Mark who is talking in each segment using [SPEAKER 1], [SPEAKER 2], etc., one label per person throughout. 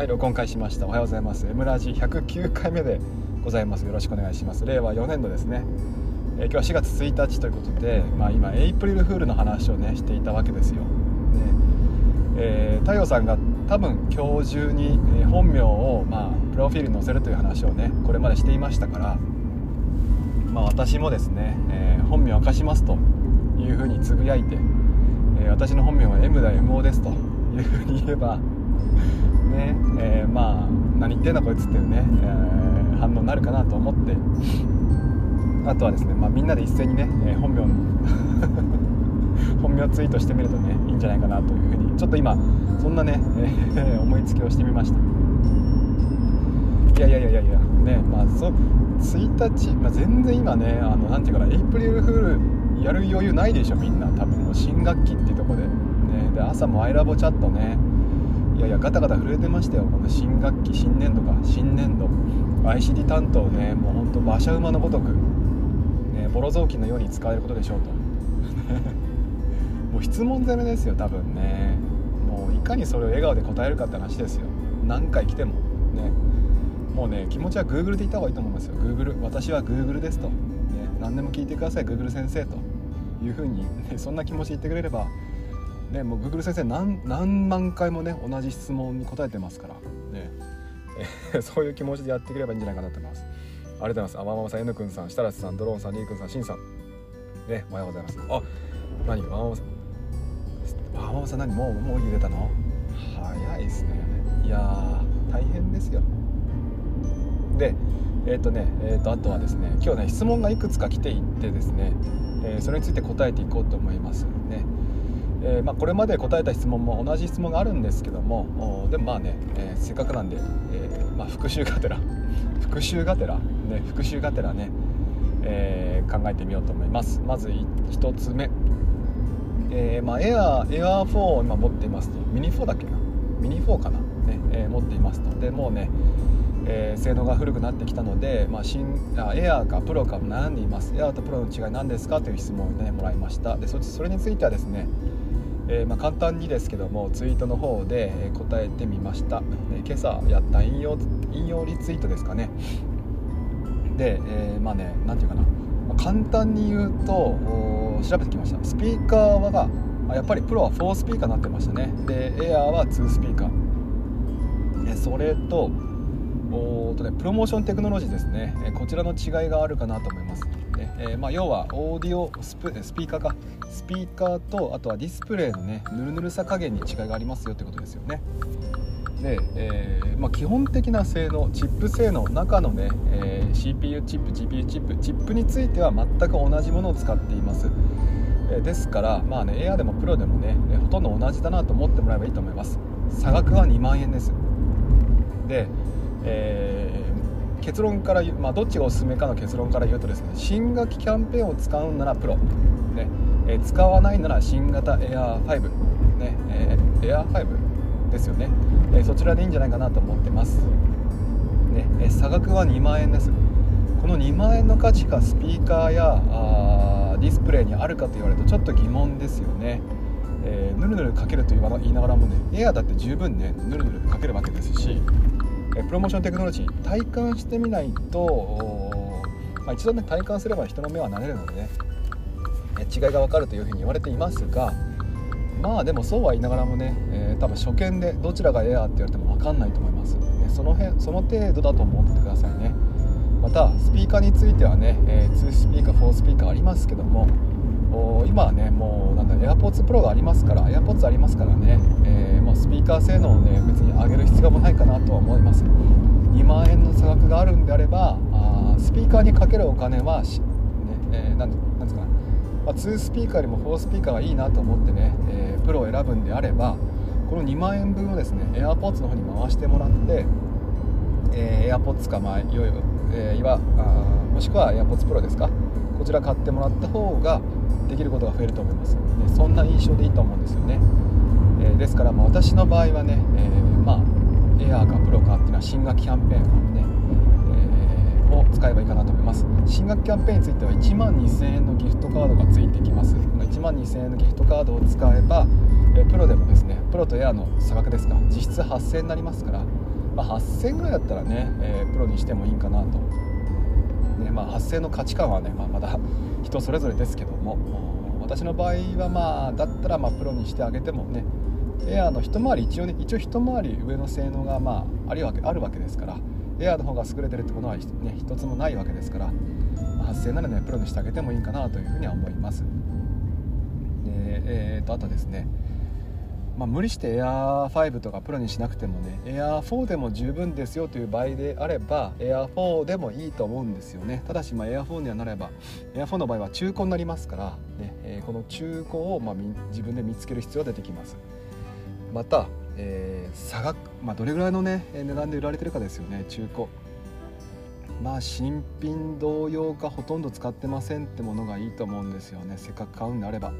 [SPEAKER 1] はい録音開始しました。おはようございます。M ラジ109回目でございます。よろしくお願いします。令和4年度ですね、えー、今日は4月1日ということでまあ今エイプリルフールの話をねしていたわけですよ、ねえー、太陽さんが多分今日中に、え本名をまあプロフィールに載せるという話をねこれまでしていましたからまあ私もですね、えー、本名を明かしますというふうにつぶやいて、え私の本名は M だ MO ですというふうに言えばねえー、まあ何言ってんだこいつっていうね、えー、反応になるかなと思って。あとはですね、まあ、みんなで一斉にね、えー、本名の 本名ツイートしてみるとねいいんじゃないかなというふうにちょっと今そんなね、えー、思いつきをしてみました。いやいやいやいやいやねまあそ1日、まあ、全然今ねあのなんていうかなエイプリルフールやる余裕ないでしょみんな。多分もう新学期っていうとこで,、ね、で朝もアイラボチャットねいやいやガタガタ震えてましたよ。この新学期新年度か。新年度。ICD 担当ねもうほんと馬車馬のごとく、ね、ボロ雑巾のように使えることでしょうと。もう質問攻めですよ多分ね。もういかにそれを笑顔で答えるかって話ですよ。何回来ても。ね。もうね気持ちは Google で言った方がいいと思いますよ。Google 私は Google ですと、ね、何でも聞いてください Google 先生と。いうふうに、ね、そんな気持ち言ってくれればね、もう Google 先生何何万回もね同じ質問に答えてますから。ね、え そういう気持ちでやってくればいいんじゃないかなと思います。ありがとうございます。あままさん N くんさん設楽さんドローンさんリーくんさんしんさん。ねおはようございます。あ何？わままさん。わままさん何？もうもう家出たの？早いですね。いや大変ですよ。でえっ、ー、とねえっ、ー、とあとはですね今日ね質問がいくつか来ていってですね、えー、それについて答えていこうと思います。ねえー、まあ、これまで答えた質問も同じ質問があるんですけどもでもまあね、えー、せっかくなんで、え、まあ、復習がてら 復習がてらね復習がてらね、え考えてみようと思います。まず1つ目、えまあ、エアーエアー4を今持っていますと。ミニ4だっけな？ミニ4かな、ねえ持っていますと。でもうねえー、性能が古くなってきたので、まあ、新あエアーかプロか悩んでいます。エアーとプロの違い何ですか？という質問を、ね、もらいました。でそそれについてはですね、えー、まあ、簡単にですけどもツイートの方で答えてみました、え今朝やった引用引用リツイートですかね。で、えー、まあね何て言うかな、まあ、簡単に言うと調べてきました。スピーカーはがやっぱりプロは4スピーカーになってましたね。でエアーは2スピーカー。それとおとね、プロモーションテクノロジーですね、えこちらの違いがあるかなと思います、ね。えー、まあ、要はオーディオスプスピーカーか。スピーカーとあとはディスプレイのねぬるぬるさ加減に違いがありますよってことですよね。で、えー、まあ、基本的な性能チップ性能中のね、えー、CPU チップ GPU チップチップについては全く同じものを使っています。ですからまあねエアでもプロでもねほとんど同じだなと思ってもらえばいいと思います。差額は2万円です。で、え、結論からまあ、どっちがおすすめかの結論から言うとですね新学期キャンペーンを使うならプロ、ね。えー、使わないなら新型エアー5、ね。えー、エアー5ですよね、えそちらでいいんじゃないかなと思ってます、ね。え差額は2万円です。この2万円の価値がスピーカーやあーディスプレイにあるかと言われるとちょっと疑問ですよね。えー、ぬるぬるかけると言いながらもねエアだって十分ねぬるぬるかけるわけですしプロモーションテクノロジー体感してみないと、まあ、一度ね体感すれば人の目は慣れるのでね違いが分かるというふうに言われていますがまあでもそうは言いながらもね、えー、多分初見でどちらがエアーって言われても分かんないと思います、ね、その辺その程度だと思ってくださいね。またスピーカーについてはね、えー、2スピーカー4スピーカーありますけども今はねもうなんだ AirPods Pro がありますから AirPods ありますからね、えー、もうスピーカー性能をね別に上げる必要もないかなとは思います。2万円の差額があるんであればあスピーカーにかけるお金はし、ねえー、なんなんですかね、まあ、2スピーカーよりも4スピーカーがいいなと思ってね、えー、プロを選ぶんであればこの2万円分をですね AirPods の方に回してもらって、えー、AirPods かまあいよいよ、えー、いわあもしくは AirPods Pro ですかこちら買ってもらった方ができることが増えると思います。でそんな印象でいいと思うんですよね、えー、ですからまあ私の場合はね、えー、まあエアーかプロかっていうのは新学キャンペーンをね、えー、を使えばいいかなと思います。新学キャンペーンについては1万2000円のギフトカードがついてきます。この1万2000円のギフトカードを使えば、えプロでもですねプロとエアの差額ですか実質8000円になりますから、まあ、8000円ぐらいだったらね、えー、プロにしてもいいかなと、ねまあ、8000の価値観はね、まあ、まだ人それぞれですけども私の場合はまあだったらまプロにしてあげてもねエアーの一回り一応ね一応一回り上の性能がまああるわけあるわけですからエアーの方が優れてるってことは、ね、一つもないわけですから、まあ、発生ならねプロにしてあげてもいいかなというふうには思います。でえー、とあとですねまあ、無理してエアー5とかプロにしなくてもねエアー4でも十分ですよという場合であればエアー4でもいいと思うんですよね。ただしまあエアー4にはなればエアー4の場合は中古になりますから、ねえー、この中古をまあ自分で見つける必要が出てきます。また、えー、差額、まあ、どれぐらいのね値段で売られてるかですよね中古。まあ新品同様かほとんど使ってませんってものがいいと思うんですよね。せっかく買うんであれば、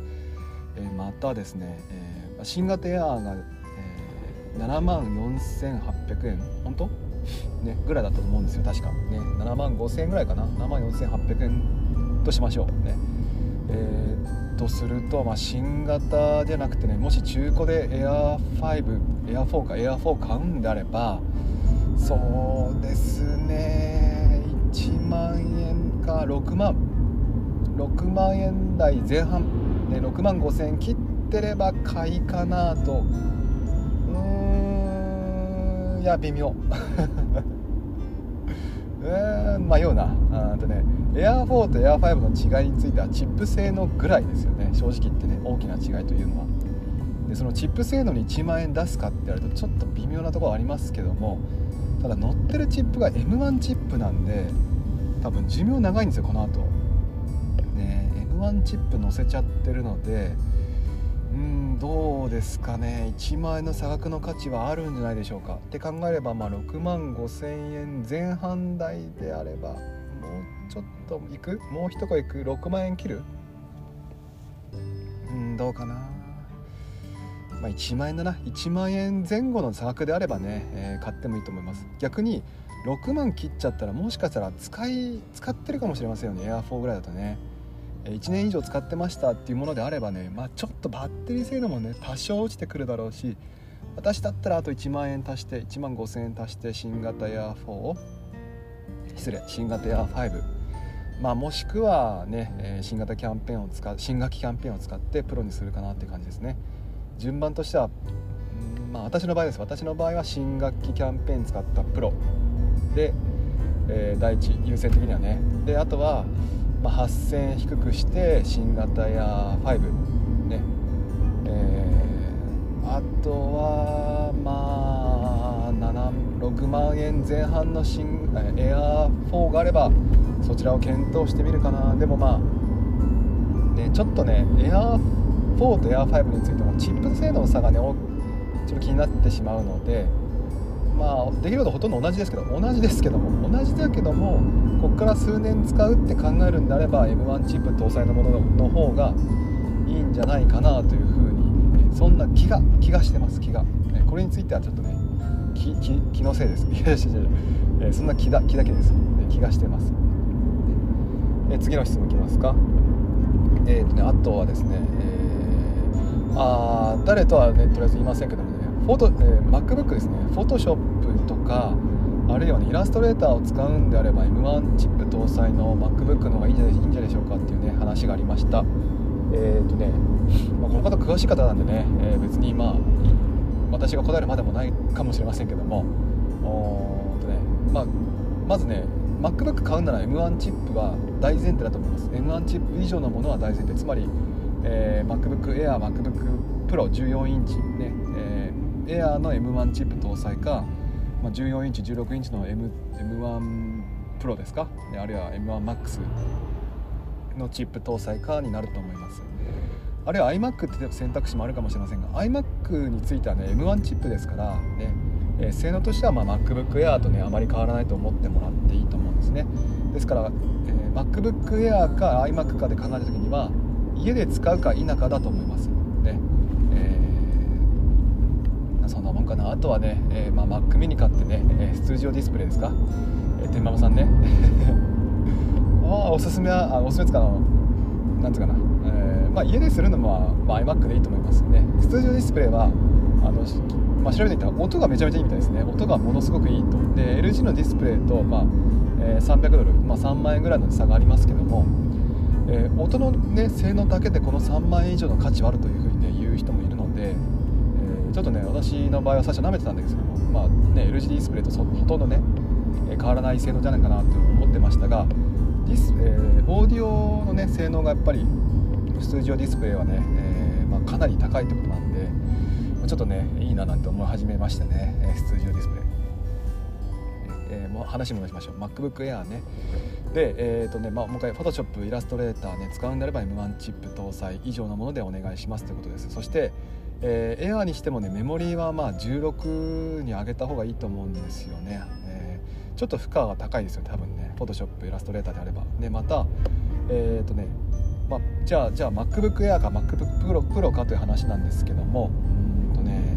[SPEAKER 1] えー、またですね、えー新型エアーが、えー、7万4800円。本当？ねぐらいだったと思うんですよ。確か。ね7万5000円ぐらいかな。7万4800円としましょう。ね。えー、とすると、まあ、新型じゃなくてねもし中古でエア5エア4かエア4買うんであればそうですね。1万円か6万。6万円台前半、ね、6万5000円切ってってれば買いかなと。うーんいや微妙。えー、迷うな。あとねエア4とエア5の違いについてはチップ性能ぐらいですよね。正直言ってね大きな違いというのは。でそのチップ性能に1万円出すかって言われるとちょっと微妙なところありますけどもただ乗ってるチップが M1 チップなんで多分寿命長いんですよこの後。ね M1 チップ乗せちゃってるのでうんどうですかね。1万円の差額の価値はあるんじゃないでしょうか。って考えれば、まあ、6万5千円前半台であればもうちょっといく？もう一個いく？6万円切る？うんどうかな。まあ1万円だな。1万円前後の差額であればね、えー、買ってもいいと思います。逆に6万切っちゃったらもしかしたら使い使ってるかもしれませんよね。エア4ぐらいだとね。1年以上使ってましたっていうものであればね、まあ、ちょっとバッテリー性能もね多少落ちてくるだろうし私だったらあと1万円足して1万5000円足して新型エア4失礼新型エア5まあもしくはね、え新型キャンペーンを使う新学期キャンペーンを使ってプロにするかなって感じですね。順番としてはまあ私の場合です。私の場合は新学期キャンペーン使ったプロで、えー、第一優先的にはね。であとはまあ、8000低くして新型や5ね。えー、あとはまあ6万円前半の新エア4があればそちらを検討してみるかな。でもまあねちょっとねエア4とエア5についてもチップ性能の差がねちょっと気になってしまうのでまあできることほとんど同じですけど同じですけども同じだけどもここから数年使うって考えるんであれば M1 チップ搭載のものの方がいいんじゃないかなというふうにそんな気が気がしてます気が。これについてはちょっとね気気気のせいです。いやいやいやそんな気だ気だけです。気がしてます。え次の質問いきますか。えーとね、あとはですね、えー、あ誰とはねとりあえず言いませんけどもフォト、えー、MacBook ですね。Photoshop とかあるいはねイラストレーターを使うんであれば M1 チップ搭載の MacBook の方がいいんじゃないいいんじゃないでしょうかっていうね話がありました。えっ、ー、とね、まあ、この方詳しい方なんでね、えー、別にまあ私が答えるまでもないかもしれませんけどもおとね、まあ、まずね MacBook 買うなら M1 チップは大前提だと思います。M1 チップ以上のものは大前提。つまり、えー、MacBook Air、MacBook Pro 14インチね、えー、の M1 チップ搭載かまあ、14インチ16インチの M M1 プロですか？あるいは M1MAX のチップ搭載かになると思います。あるいは iMac って選択肢もあるかもしれませんが iMac についてはね M1 チップですからね、えー、性能としてはま MacBook Air とねあまり変わらないと思ってもらっていいと思うんですね。ですから、えー、MacBook Air か iMac かで考えた時には家で使うか否かだと思います。そんなもんかな。あとはね、えー、まあ、Mac mini 買ってね、えー、通常ディスプレイですか、えー、天ママさんね。あおすすめはあおすすめですか？なんつうかな、えー、まあ、家でするのも、まあ、iMac でいいと思いますね。通常ディスプレイはあの、まあ、調べてみたら音がめちゃめちゃいいみたいですね。音がものすごくいいと。で LG のディスプレイと、まあえー、300ドル、まあ、3万円ぐらいの差がありますけども、えー、音の、ね、性能だけでこの3万円以上の価値はあるという、ちょっとね私の場合は最初舐めてたんですけども、まあね、LG ディスプレイとほとんどね変わらない性能じゃないかなと思ってましたがディス、えー、オーディオの、ね、性能がやっぱりスタジオディスプレイはね、えー、まあ、かなり高いってことなんでちょっとねいいななんて思い始めましたね、えスタジオディスプレイ、えー、もう話戻しましょう。MacBook Air ね。で、えーとねまあ、もう一回 Photoshop イラストレーターね使うんであれば M1 チップ搭載以上のものでお願いしますということです。そしてえー、エアーにしてもねメモリーはまあ16に上げた方がいいと思うんですよね、えー、ちょっと負荷が高いですよ多分ね。Photoshop イラストレーターであれば。でまたえっ、とねまあ、じゃあじゃあ MacBook Air か MacBook Pro, かという話なんですけども。うんとね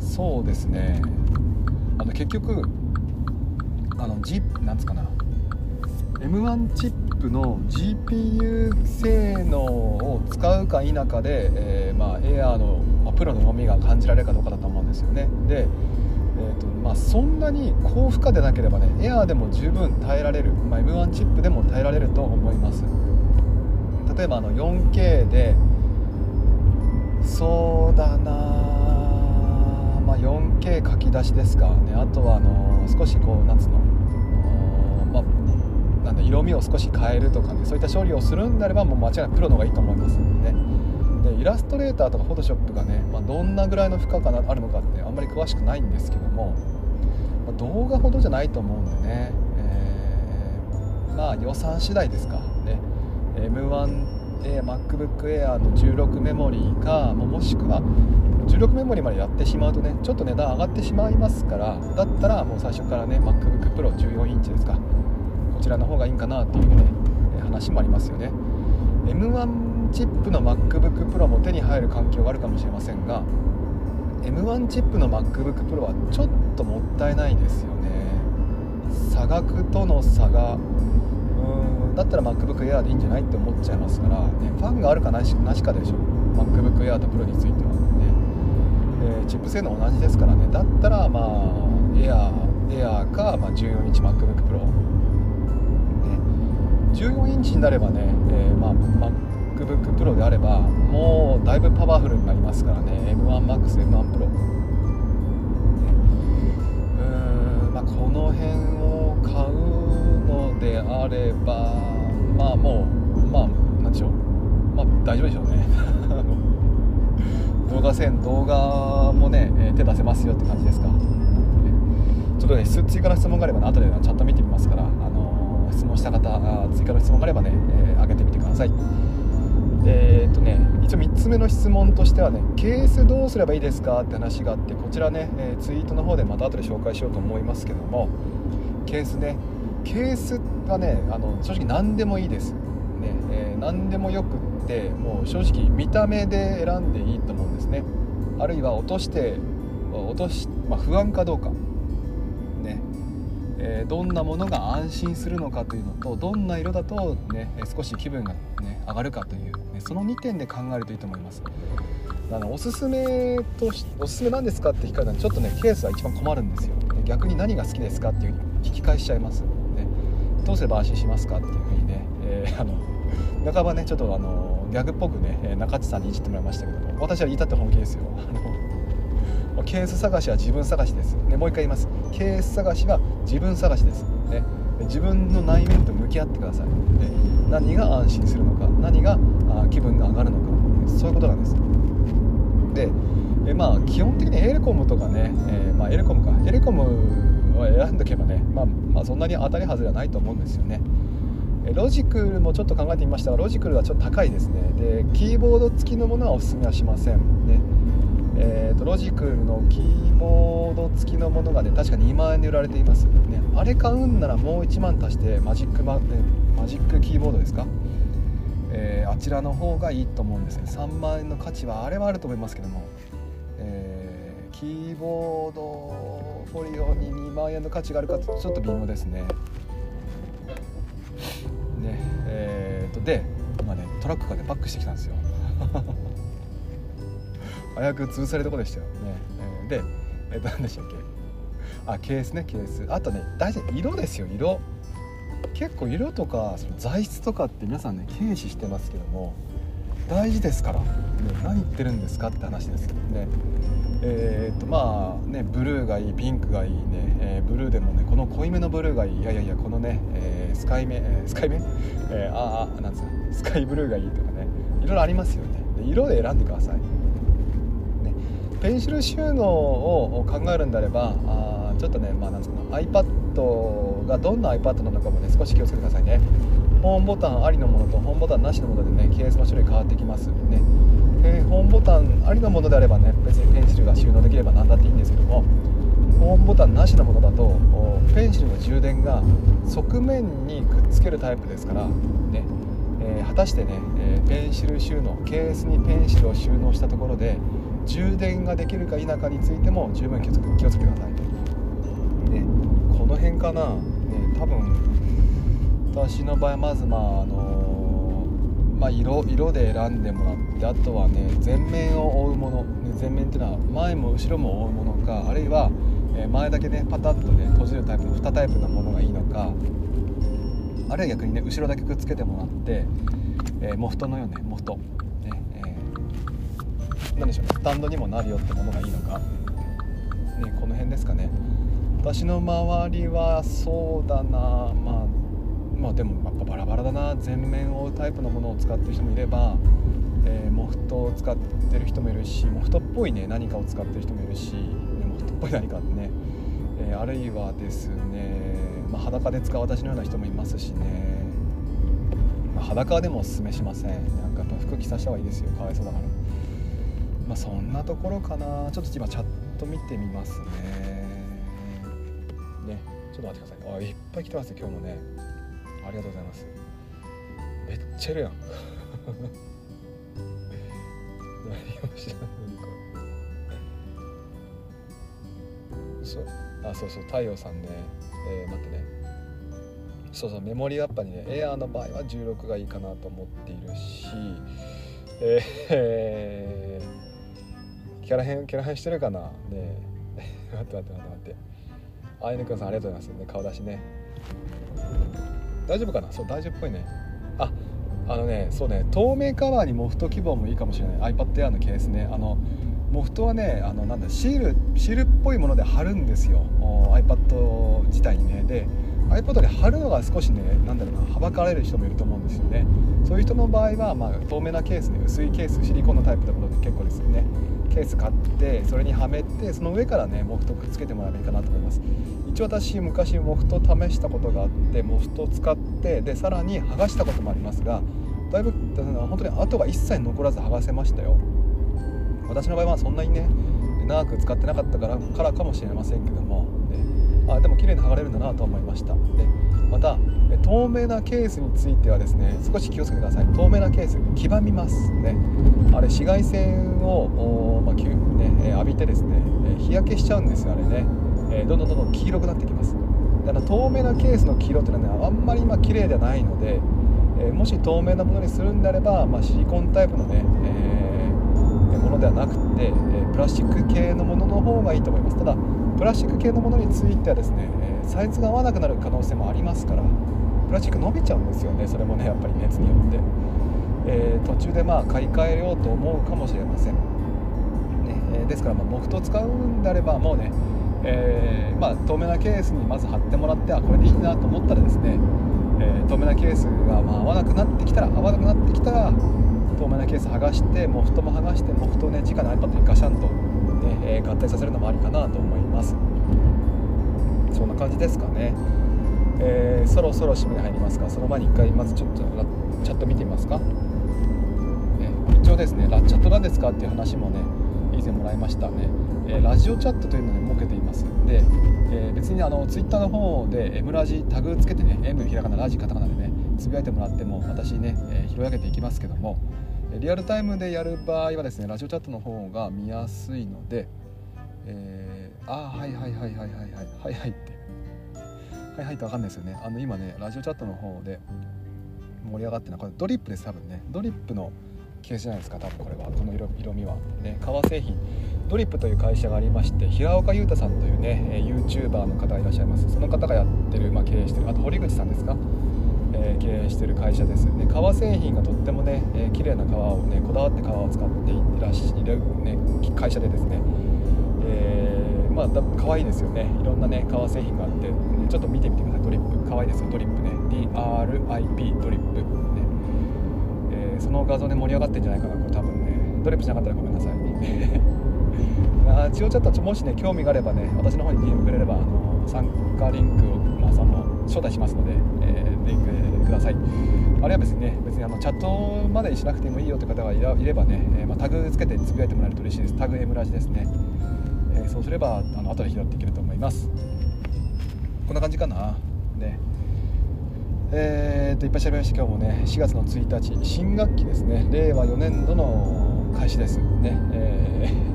[SPEAKER 1] そうですね。あの結局あの G なんつかな。M1 チップの GPU 性能を使うか否かで、えー、まあ、Air の、あ、プロの重みが感じられるかどうかだと思うんですよね。で、えーとまあ、そんなに高負荷でなければね Air でも十分耐えられる、まあ、M1 チップでも耐えられると思います。例えばあの 4K でそうだなまあ 4K 書き出しですかね。あとはあの少しこうなんつうのまあなんだ色味を少し変えるとかねそういった処理をするんであればもう間違いなくプロの方がいいと思いますんでね。でイラストレーターとかフォトショップがね、まあ、どんなぐらいの負荷があるのかってあんまり詳しくないんですけども、まあ、動画ほどじゃないと思うんでね、えー、まあ予算次第ですか。ね。M1MacBook Air の16メモリーかもしくは16メモリーまでやってしまうとねちょっと値段上がってしまいますからだったらもう最初からね MacBook Pro14 インチですか。こちらの方がいいんかなっていうね話もありますよね。M1 チップの MacBook Pro も手に入る環境があるかもしれませんが M1 チップの MacBook Pro はちょっともったいないですよね。差額との差がうんだったら MacBook Air でいいんじゃないって思っちゃいますから、ね、ファンがあるかなしなしかでしょ MacBook Air と Pro についてはね、えー、チップ性能同じですからね。だったらまあ Air, Air か、まあ、14インチ MacBookPro 14インチになればね、えー、まあ、MacBook Pro であればもうだいぶパワフルになりますからね。M1MAX、M1 Pro うんまあ、この辺を買うのであればまあもうまあ何でしょう。まあ大丈夫でしょうね。動画線動画もね、え手出せますよって感じですか。ちょっとね追加の質問があれば、ね、後でチャット見てみますから、あの、質問した方追加の質問があればね、えー、上げてみてください。えー、っとね一応3つ目の質問としてはねケースどうすればいいですかって話があってこちらね、えー、ツイートの方でまた後で紹介しようと思いますけどもケースねケースはねあの正直何でもいいです、ねえー、何でもよくってもう正直見た目で選んでいいと思うんですね。あるいは落として落とし、まあ、不安かどうか。ね。え、どんなものが安心するのかというのとどんな色だと、ね、少し気分が、ね、上がるかという、その2点で考えるといいと思います。あのおすすめとしおすすめなんですかって聞かれたらちょっとねケースは一番困るんですよ。逆に何が好きですかっていううに聞き返しちゃいます、ね、どうすれば安心しますかっていうふうにね、えー、あの半ばねちょっとあのギャグっぽくね中地さんにいじってもらいましたけども私は言いたって本気ですよ。あのケース探しは自分探しです、ね、もう一回言います。ケース探しは自分探しです、ね、自分の内面と向き合ってください、ね、何が安心するのか何が気分が上がるのか、そういうことなんです。でえまあ基本的にエレコムとかね、えー、まあ、エレコムか。エレコムを選んどけばね、まあ、まあ、そんなに当たり外れはないと思うんですよね。ロジクルもちょっと考えてみましたがロジクルはちょっと高いですね。でキーボード付きのものはおすすめはしません。ね。えーと、ロジクルのキーボード付きのものがね確か2万円で売られています、ね、あれ買うんならもう1万足してマジックマ,、マジックキーボードですか、えー、あちらの方がいいと思うんですね3万円の価値はあれはあると思いますけども、えー、キーボードフォリオに2万円の価値があるかちょっと微妙ですね。ねえーとで今ねトラックがねバックしてきたんですよ。危うく潰されるとこでしたよ。ね、えー、でえ、ー、何でしたっけ？あケースねケース。あとね大事色ですよ色。結構色とかその材質とかって皆さんね軽視してますけども大事ですから、ね、何言ってるんですかって話です。よねえー、っとまあねブルーがいいピンクがいいね、えー、ブルーでもねこの濃いめのブルーがいい。いやいやいやこのね、えー、スカイめ、えスカイめ、えああなんつうの？スカイブルーがいいとかね。いろいろありますよね。で色で選んでください、ね、ペンシル収納を考えるんであればあちょっとねまあなんつうの iPad がどんな iPad なのかもね少し気をつけてくださいね。ホームボタンありのものとホームボタンなしのものでねケースの種類変わってきますねえー、ホームボタンありのものであればね別にペンシルが収納できれば何だっていいんですけどもホームボタンなしのものだとペンシルの充電が側面にくっつけるタイプですからね、えー、果たしてね、えー、ペンシル収納ケースにペンシルを収納したところで充電ができるか否かについても十分気をつけてください。辺かな、ね、多分私の場合まずまああのまあ、色色で選んでもらってあとはね前面を覆うもの、ね、前面っていうのは前も後ろも覆うものかあるいは前だけねパタッとね閉じるタイプの2タイプのものがいいのかあるいは逆にね後ろだけくっつけてもらって、えー、モフトのようねモフト、ねえー、何でしょうスタンドにもなるよってものがいいのか、ね、この辺ですかね。私の周りはそうだな。まあまあでもやっぱバラバラだな。全面を覆うタイプのものを使ってる人もいれば、えー、モフトを使ってる人もいるしモフトっぽいね。何かを使ってる人もいるし、ね、モフトっぽい何かってね、えー、あるいはですね、まあ、裸で使う私のような人もいますしね、まあ、裸でもおすすめしません。なんかやっぱ服着させた方がいいですよ。かわいそうだから。まあそんなところかな。ちょっと今チャット見てみますね。ちょっと待ってください。あいっぱい来てますよ今日もね。ありがとうございます。めっちゃいるやん。何を知らんのか。そう。あそうそう。太陽さんね。えー、待ってね。そうそう。メモリーアッパにねエアーの場合は16がいいかなと思っているしえー、キャラ変キャラ変してるかな。ね。待って待って待って待って。あいぬくんさんありがとうございます。ね顔出しね。大丈夫かな？そう大丈夫っぽいね。ああのねそうね透明カバーにモフト希望もいいかもしれない。iPad Air のケースね。あのモフトはねあのなんだシールシールっぽいもので貼るんですよ。iPad 自体にね。で iPad で貼るのが少しねなんだろうなはばかられる人もいると思うんですよね。そういう人の場合は、まあ、透明なケースね薄いケースシリコンのタイプのもので結構ですよね。ケース買ってそれにはめてその上からねモフトくっつけてもらえばいいかなと思います。一応私昔モフト試したことがあってモフトを使ってでさらに剥がしたこともありますがだいぶ本当に跡が一切残らず剥がせましたよ。私の場合はそんなにね長く使ってなかったからからかもしれませんけども、あでも綺麗に剥がれるんだなと思いました。でまた透明なケースについてはですね少し気をつけてください。透明なケース黄ばみます。ね。あれ紫外線を、まあね、浴びてですね日焼けしちゃうんですよあれね、えどんどんどんどん黄色くなってきます。で透明なケースの黄色っていうのはねあんまり今綺麗ではないので、えもし透明なものにするんであれば、まあ、シリコンタイプのね、えー、ものではなくて、えプラスチック系のものの方がいいと思います。ただプラスチック系のものについてはですね、サイズが合わなくなる可能性もありますからプラスチック伸びちゃうんですよねそれもねやっぱり熱によって、えー、途中でまあ買い替えようと思うかもしれません、ねえ、ですからまあモフトを使うんであればもうね、えー、まあ、透明なケースにまず貼ってもらってあこれでいいなと思ったらですね、え透明なケースがまあ合わなくなってきたら合わなくなってきたら透明なケース剥がしてモフトも剥がしてモフトをね直の iPad にガシャンと、ねえ合体させるのもありかなと思います。そんな感じですかね。えー、そろそろ締めに入りますか？その前に一回まずちょっとチャット見てみますか、えー、一応ですねラチャットなんですかっていう話もね以前もらいましたね、えー、ラジオチャットというのを、ね、設けています。で、え別にあのツイッターの方で M ラジタグつけてね M ひらがなラジカタカナでねつぶやいてもらっても私ね、え拾い上げていきますけどもリアルタイムでやる場合はですねラジオチャットの方が見やすいので、えー、あはいはいはいはいはいはいはいはいって。はいはいって分かんないですよね。あの今ねラジオチャットの方で盛り上がってるのはこれドリップです多分ね。ドリップの、ケースじゃないですか多分これは。この色色味は。ね革製品。ドリップという会社がありまして平岡裕太さんというね、え YouTuber の方がいらっしゃいます。その方がやってる、まあ、経営してるあと堀口さんですか、え、経営してる会社ですね。革製品がとってもね、えー、綺麗な革をねこだわって革を使っていらっしゃる、ね、会社でですね、えー、まあ可愛いですよね。いろんなね革製品があって、ね、ちょっと見てみてください。ドリップ。可愛いですよ。ドリップね。DRIP ドリップね、えー、その画像で盛り上がってんじゃないかなこれ。多分ね。ドリップしなかったらごめんなさい。あ千代チャットもしね興味があればね私の方に DM くれればあの参加リンクを、まあ、その招待しますので、えー、リンクください。あるいは別にね別にあのチャットまでしなくてもいいよという方がいればね、えー、まあ、タグつけてつぶやいてもらえると嬉しいです。タグ M ラジですね、えー、そうすればあの後で拾っていけると思います。こんな感じかな。ね。えー、といっぱい喋りました。今日もね4月の1日新学期ですね。令和4年度の開始です。ね、えー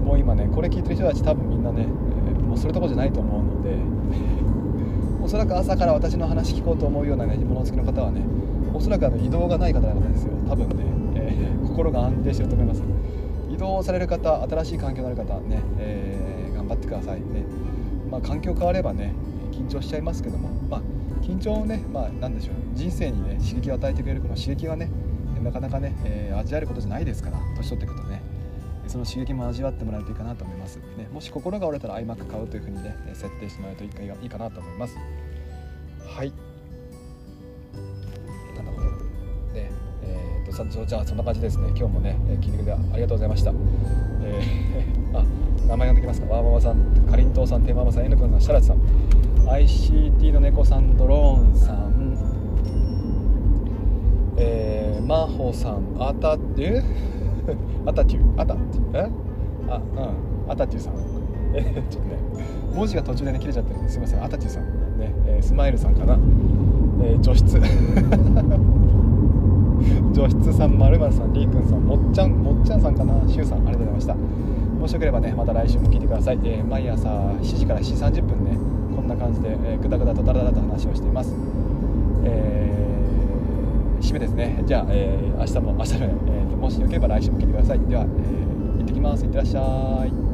[SPEAKER 1] もう今ねこれ聞いてる人たち多分みんなね、えー、もうそれとこじゃないと思うおそらく朝から私の話聞こうと思うようなね物付きの方はねおそらくあの移動がない方々ですよ。多分ね、えー、心が安定してると思います。移動される方新しい環境のある方ね、えー、頑張ってください。ね。まあ環境変わればね緊張しちゃいますけども。まあ緊張をねまあ何でしょう。人生にね刺激を与えてくれるこの刺激はねなかなかね、えー、味わえることじゃないですから年取っていくとね。その刺激も味わってもらえるといいかなと思います、ね、もし心が折れたら iMac 買うというふうにね設定してもらえるといいかなと思います。はい。なるほどでえー、っとじゃあそんな感じですね。今日もね聞いてくれてありがとうございました。えー、あ名前呼んできますか。わーわさんかりんとうさんてままさん N くんさん。シャラツさん ICT の猫さんドローンさん。えー、マホさんあたえ？アタテューアタえ？あうん。アタテューさん。え ちょっとね文字が途中でね切れちゃってるんですいません。アタテューさん。ね、えー、スマイルさんかな、えー、除湿除湿さんまるまるさんりーくんさんもっちゃんもっちゃんさんかな。しゅうさんありがとうございました。もしよければねまた来週も聞いてください、えー、毎朝7時から7時30分ねこんな感じで、えー、ぐだぐだとだらだらと話をしています。えー締めですね。じゃあ、えー、明日も明日も、えー、もしよければ来週も聞いてください。では、えー、行ってきます。いってらっしゃい。